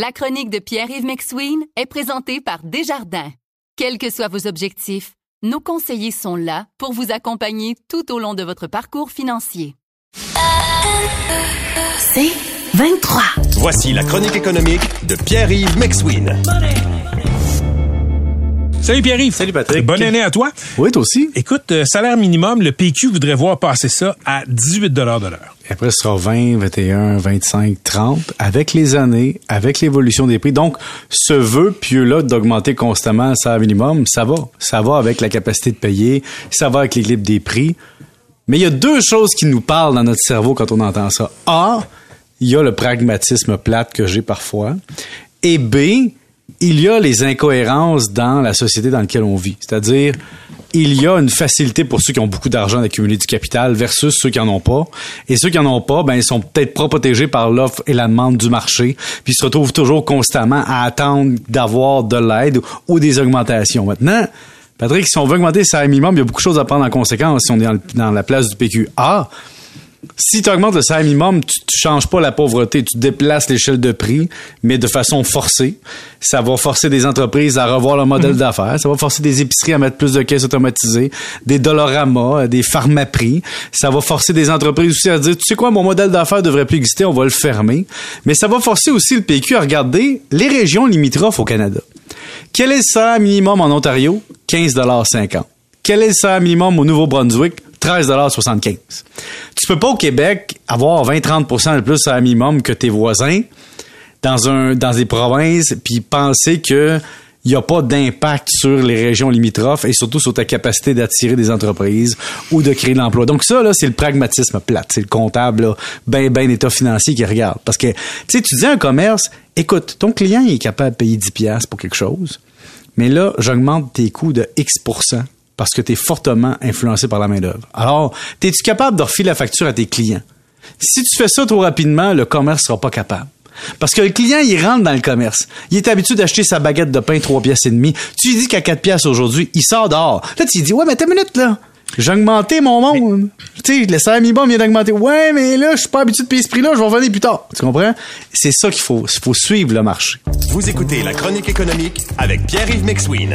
La chronique de Pierre-Yves McSween est présentée par Desjardins. Quels que soient vos objectifs, nos conseillers sont là pour vous accompagner tout au long de votre parcours financier. C'est 23. Voici la chronique économique de Pierre-Yves McSween. Salut Pierre-Yves. Salut Patrick. Bonne année à toi. Oui, toi aussi. Écoute, euh, salaire minimum, le PQ voudrait voir passer ça à 18 de l'heure. Après, ce sera 20, 21, 25, 30, avec les années, avec l'évolution des prix. Donc, ce vœu pieux-là d'augmenter constamment salaire minimum, ça va. Ça va avec la capacité de payer, ça va avec l'équilibre des prix. Mais il y a deux choses qui nous parlent dans notre cerveau quand on entend ça. A, il y a le pragmatisme plate que j'ai parfois. Et B, il y a les incohérences dans la société dans laquelle on vit. C'est-à-dire, il y a une facilité pour ceux qui ont beaucoup d'argent d'accumuler du capital versus ceux qui en ont pas. Et ceux qui en ont pas, ben, ils sont peut-être pas protégés par l'offre et la demande du marché, puis ils se retrouvent toujours constamment à attendre d'avoir de l'aide ou des augmentations. Maintenant, Patrick, si on veut augmenter le salaire minimum, il y a beaucoup de choses à prendre en conséquence si on est dans, la place du PQA si tu augmentes le salaire minimum, tu, tu changes pas la pauvreté, tu déplaces l'échelle de prix, mais de façon forcée. Ça va forcer des entreprises à revoir leur modèle Mhm. d'affaires. Ça va forcer des épiceries à mettre plus de caisses automatisées, des Dollarama, des pharmaprix. Ça va forcer des entreprises aussi à dire, tu sais quoi, mon modèle d'affaires devrait plus exister, on va le fermer. Mais ça va forcer aussi le PQ à regarder les régions limitrophes au Canada. Quel est le salaire minimum en Ontario? 15,50 Quel est le salaire minimum au Nouveau-Brunswick? 13,75 Tu peux pas au Québec avoir 20-30% de plus salaire minimum que tes voisins dans un dans des provinces puis penser que il n'y a pas d'impact sur les régions limitrophes et surtout sur ta capacité d'attirer des entreprises ou de créer de l'emploi. Donc ça, là, c'est le pragmatisme plate. C'est le comptable, ben, ben d'état financier qui regarde. Parce que, tu sais, tu dis à un commerce, écoute, ton client est capable de payer 10 pièces pour quelque chose, mais là, j'augmente tes coûts de X parce que tu es fortement influencé par la main-d'œuvre. Alors, es-tu capable de refiler la facture à tes clients? Si tu fais ça trop rapidement, le commerce sera pas capable. Parce que le client, il rentre dans le commerce. Il est habitué d'acheter sa baguette de pain 3 pièces et demi. Tu lui dis qu'à 4 pièces aujourd'hui, il sort dehors. Là, tu lui dis, ouais, mais t'as une minute, là. J'ai augmenté mon monde. Tu sais, le salaire minimum vient d'augmenter. Ouais, mais là, je suis pas habitué de payer ce prix-là, je vais revenir plus tard. Tu comprends? C'est ça qu'il faut. Il faut suivre le marché. Vous écoutez la chronique économique avec Pierre-Yves McSween.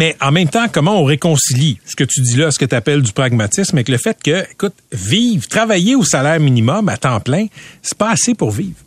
Mais en même temps, comment on réconcilie ce que tu dis là, ce que tu appelles du pragmatisme, avec le fait que, écoute, vivre, travailler au salaire minimum à temps plein, c'est pas assez pour vivre.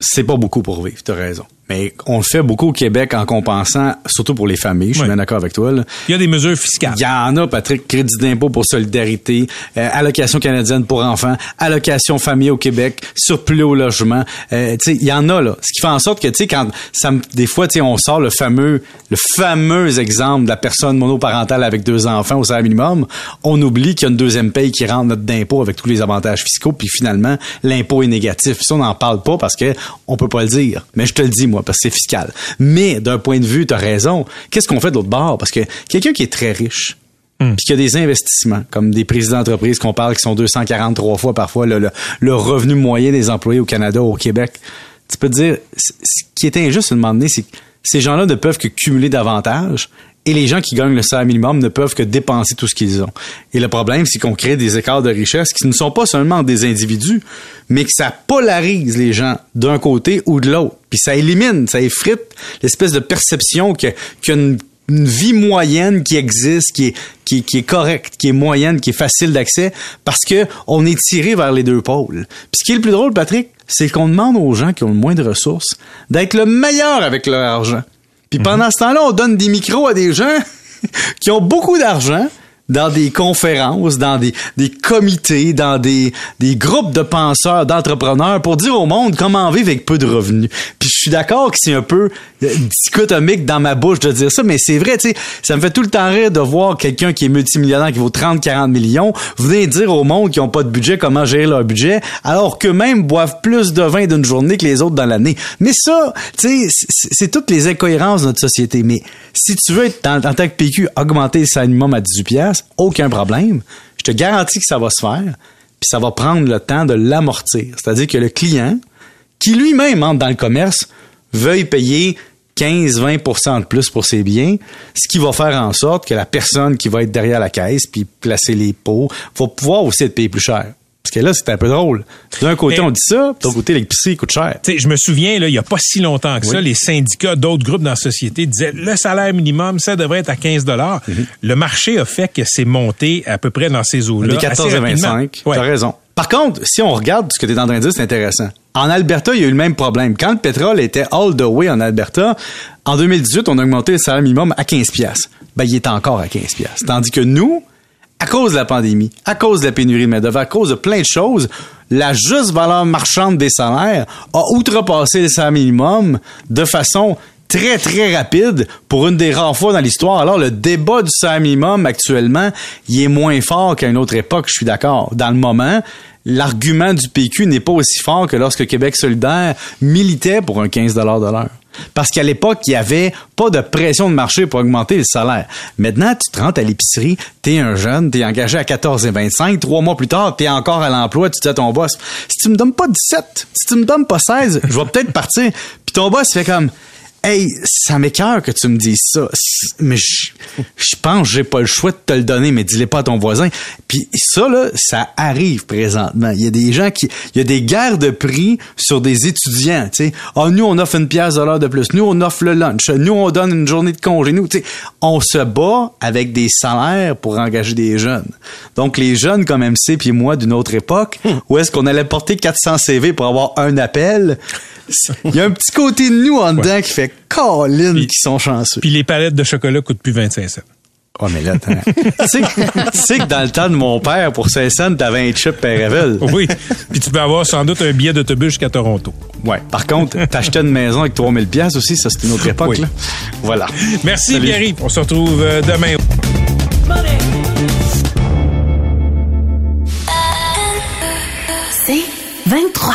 C'est pas beaucoup pour vivre, t'as raison. Mais on le fait beaucoup au Québec en compensant, surtout pour les familles, je suis Oui. bien d'accord avec toi. Là. Il y a des mesures fiscales. Il y en a, Patrick, crédit d'impôt pour solidarité, euh, allocation canadienne pour enfants, allocation famille au Québec, surplus au logement. Euh, tu sais, il y en a là. Ce qui fait en sorte que tu sais quand ça des fois tu sais on sort le fameux le fameux exemple de la personne monoparentale avec deux enfants au salaire minimum, on oublie qu'il y a une deuxième paye qui rentre notre d'impôt avec tous les avantages fiscaux puis finalement l'impôt est négatif. Ça on n'en parle pas parce que on peut pas le dire. Mais je te le dis moi parce que c'est fiscal. Mais d'un point de vue, tu as raison. Qu'est-ce qu'on fait de l'autre bord? Parce que quelqu'un qui est très riche puis qu'il y a des investissements, comme des présidents d'entreprise qu'on parle qui sont 243 fois parfois le, le- le revenu moyen des employés au Canada ou au Québec. Tu peux te dire, ce qui est injuste à un moment donné, c'est que ces gens-là ne peuvent que cumuler davantage et les gens qui gagnent le salaire minimum ne peuvent que dépenser tout ce qu'ils ont. Et le problème, c'est qu'on crée des écarts de richesse qui ne sont pas seulement des individus, mais que ça polarise les gens d'un côté ou de l'autre. Puis ça élimine, ça effrite l'espèce de perception qu'il y a une vie moyenne qui existe, qui est, qui est correcte, qui est moyenne, qui est facile d'accès, parce que on est tiré vers les deux pôles. Puis ce qui est le plus drôle, Patrick, c'est qu'on demande aux gens qui ont le moins de ressources d'être le meilleur avec leur argent. Puis pendant ce temps-là, on donne des micros à des gens qui ont beaucoup d'argent, dans des conférences, dans des, des comités, dans des, des groupes de penseurs, d'entrepreneurs pour dire au monde comment vivre avec peu de revenus. Puis je suis d'accord que c'est un peu euh, dichotomique dans ma bouche de dire ça, mais c'est vrai, tu sais, ça me fait tout le temps rire de voir quelqu'un qui est multimillionnaire, qui vaut 30, 40 millions, venir dire au monde qui ont pas de budget comment gérer leur budget, alors qu'eux-mêmes boivent plus de vin d'une journée que les autres dans l'année. Mais ça, tu sais, c'est toutes les incohérences de notre société. Mais si tu veux, en, en tant que PQ, augmenter le minimum à 18 pièces, aucun problème. Je te garantis que ça va se faire, puis ça va prendre le temps de l'amortir. C'est-à-dire que le client, qui lui-même entre dans le commerce, veuille payer 15-20% de plus pour ses biens, ce qui va faire en sorte que la personne qui va être derrière la caisse puis placer les pots va pouvoir aussi être payé plus cher. Parce que là, c'est un peu drôle. D'un côté, Mais- on dit ça, de l'autre côté, l'épicerie coûte cher. Tu sais, je me souviens, là, il n'y a pas si longtemps que ça, les syndicats d'autres groupes dans la société disaient le salaire minimum, ça devrait être à 15 Le marché a fait que c'est monté à peu près dans ces eaux-là. Des 14 assez et rapidement. 25. Ouais. T'as raison. Par contre, si on regarde ce que tu es en train de dire, c'est intéressant. En Alberta, il y a eu le même problème. Quand le pétrole était all the way en Alberta, en 2018, on a augmenté le salaire minimum à 15 pièces. Ben, il est encore à 15 pièces. Tandis que nous, à cause de la pandémie, à cause de la pénurie de main-d'œuvre, à cause de plein de choses, la juste valeur marchande des salaires a outrepassé le salaire minimum de façon très, très rapide pour une des rares fois dans l'histoire. Alors, le débat du salaire minimum actuellement, il est moins fort qu'à une autre époque, je suis d'accord. Dans le moment, l'argument du PQ n'est pas aussi fort que lorsque Québec solidaire militait pour un 15 de l'heure. Parce qu'à l'époque, il n'y avait pas de pression de marché pour augmenter le salaire. Maintenant, tu te rentres à l'épicerie, t'es un jeune, t'es engagé à 14 et 25, trois mois plus tard, t'es encore à l'emploi, tu dis à ton boss, si tu me donnes pas 17, si tu me donnes pas 16, je vais peut-être partir. Puis ton boss fait comme, Hey, ça m'écœure que tu me dises ça, mais je je pense que j'ai pas le choix de te le donner, mais dis-le pas à ton voisin. Puis ça, là, ça arrive présentement. Il y a des gens qui... Il y a des guerres de prix sur des étudiants, tu sais. Ah, nous, on offre une pièce de l'heure de plus. Nous, on offre le lunch. Nous, on donne une journée de congé. Nous, tu sais, on se bat avec des salaires pour engager des jeunes. Donc, les jeunes comme MC puis moi d'une autre époque, où est-ce qu'on allait porter 400 CV pour avoir un appel... Il y a un petit côté de nous en dedans qui fait Colin qui sont chanceux. Puis les palettes de chocolat coûtent plus 25 cents. Oh, mais là, attends. tu, sais, que- tu sais que dans le temps de mon père, pour 5 cents, t'avais un chip Péréville. Oui. Puis tu peux avoir sans doute un billet d'autobus jusqu'à Toronto. Ouais. Par contre, t'achetais une maison avec 3000 pièces aussi, ça, c'était une autre époque, Oui. là. Voilà. Merci, Salut. Pierre. On se retrouve euh, demain. C'est 23.